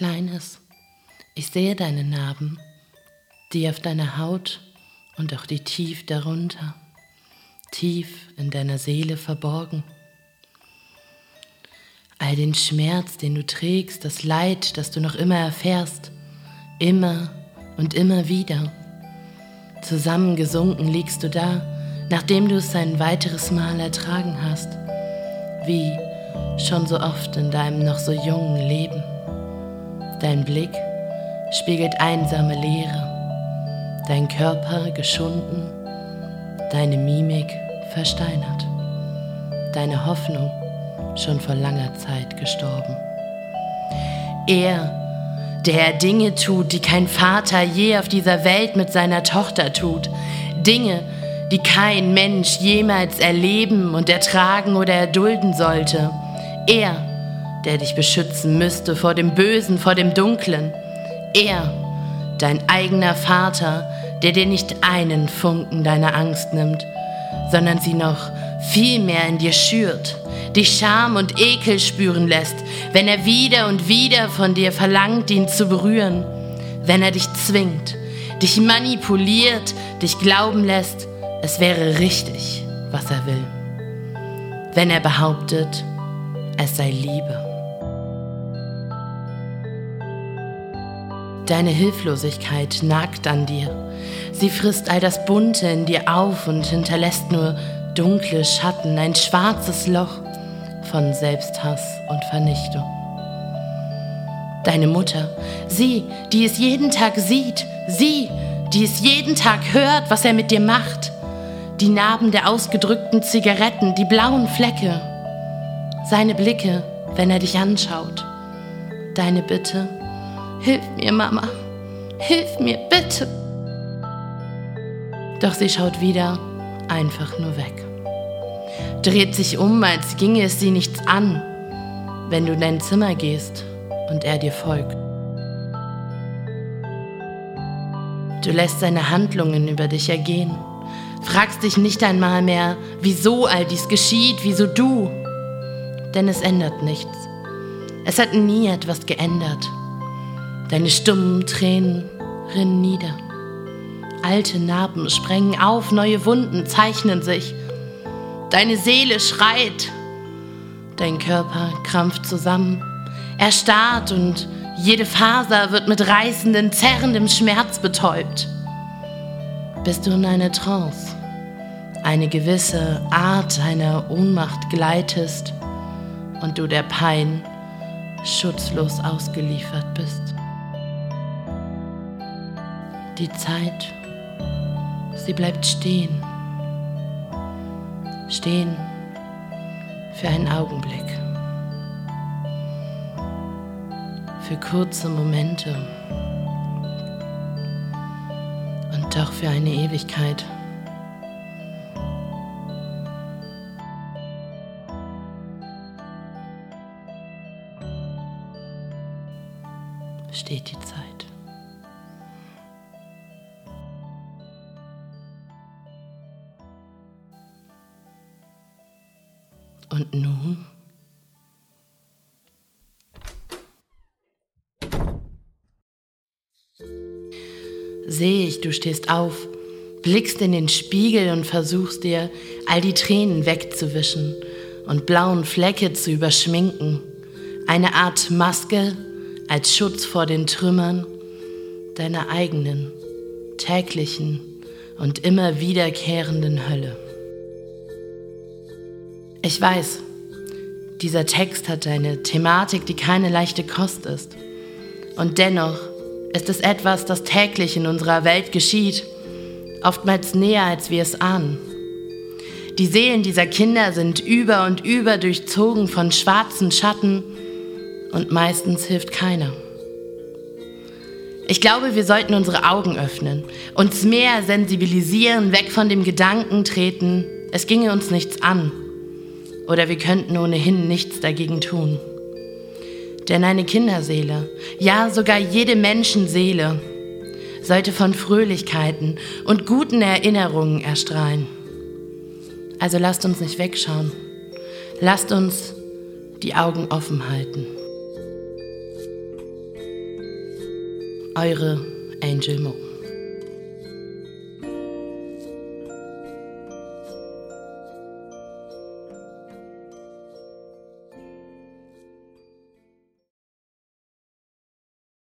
Kleines, ich sehe deine Narben, die auf deiner Haut und auch die tief darunter, tief in deiner Seele verborgen. All den Schmerz, den du trägst, das Leid, das du noch immer erfährst, immer und immer wieder. Zusammengesunken liegst du da, nachdem du es ein weiteres Mal ertragen hast, wie schon so oft in deinem noch so jungen Leben. Dein Blick spiegelt einsame Leere, dein Körper geschunden, deine Mimik versteinert, deine Hoffnung schon vor langer Zeit gestorben. Er, der Dinge tut, die kein Vater je auf dieser Welt mit seiner Tochter tut, Dinge, die kein Mensch jemals erleben und ertragen oder erdulden sollte. Er, der dich beschützen müsste vor dem Bösen, vor dem Dunklen. Er, dein eigener Vater, der dir nicht einen Funken deiner Angst nimmt, sondern sie noch viel mehr in dir schürt, dich Scham und Ekel spüren lässt, wenn er wieder und wieder von dir verlangt, ihn zu berühren, wenn er dich zwingt, dich manipuliert, dich glauben lässt, es wäre richtig, was er will, wenn er behauptet, es sei Liebe. Deine Hilflosigkeit nagt an dir. Sie frisst all das Bunte in dir auf und hinterlässt nur dunkle Schatten, ein schwarzes Loch von Selbsthass und Vernichtung. Deine Mutter, sie, die es jeden Tag sieht, sie, die es jeden Tag hört, was er mit dir macht, die Narben der ausgedrückten Zigaretten, die blauen Flecke, seine Blicke, wenn er dich anschaut, deine Bitte, hilf mir, Mama, hilf mir, bitte. Doch sie schaut wieder einfach nur weg dreht sich um, als ginge es sie nichts an, wenn du in dein Zimmer gehst und er dir folgt. Du lässt seine Handlungen über dich ergehen, fragst dich nicht einmal mehr, wieso all dies geschieht, wieso du, denn es ändert nichts. Es hat nie etwas geändert. Deine stummen Tränen rinnen nieder. Alte Narben sprengen auf, neue Wunden zeichnen sich. Deine Seele schreit. Dein Körper krampft zusammen. Er starrt und jede Faser wird mit reißenden, zerrendem Schmerz betäubt. Bist du in einer Trance, eine gewisse Art einer Ohnmacht gleitest und du der Pein schutzlos ausgeliefert bist. Die Zeit, sie bleibt stehen stehen für einen Augenblick, für kurze Momente und doch für eine Ewigkeit. steht die Zeit. Und nun? Sehe ich, du stehst auf, blickst in den Spiegel und versuchst dir, all die Tränen wegzuwischen und blauen Flecke zu überschminken. Eine Art Maske als Schutz vor den Trümmern deiner eigenen, täglichen und immer wiederkehrenden Hölle. Ich weiß, dieser Text hat eine Thematik, die keine leichte Kost ist. Und dennoch ist es etwas, das täglich in unserer Welt geschieht, oftmals näher, als wir es ahnen. Die Seelen dieser Kinder sind über und über durchzogen von schwarzen Schatten und meistens hilft keiner. Ich glaube, wir sollten unsere Augen öffnen, uns mehr sensibilisieren, weg von dem Gedanken treten, es ginge uns nichts an oder wir könnten ohnehin nichts dagegen tun. Denn eine Kinderseele, ja sogar jede Menschenseele, sollte von Fröhlichkeiten und guten Erinnerungen erstrahlen. Also lasst uns nicht wegschauen. Lasst uns die Augen offen halten. Eure Angel Mo.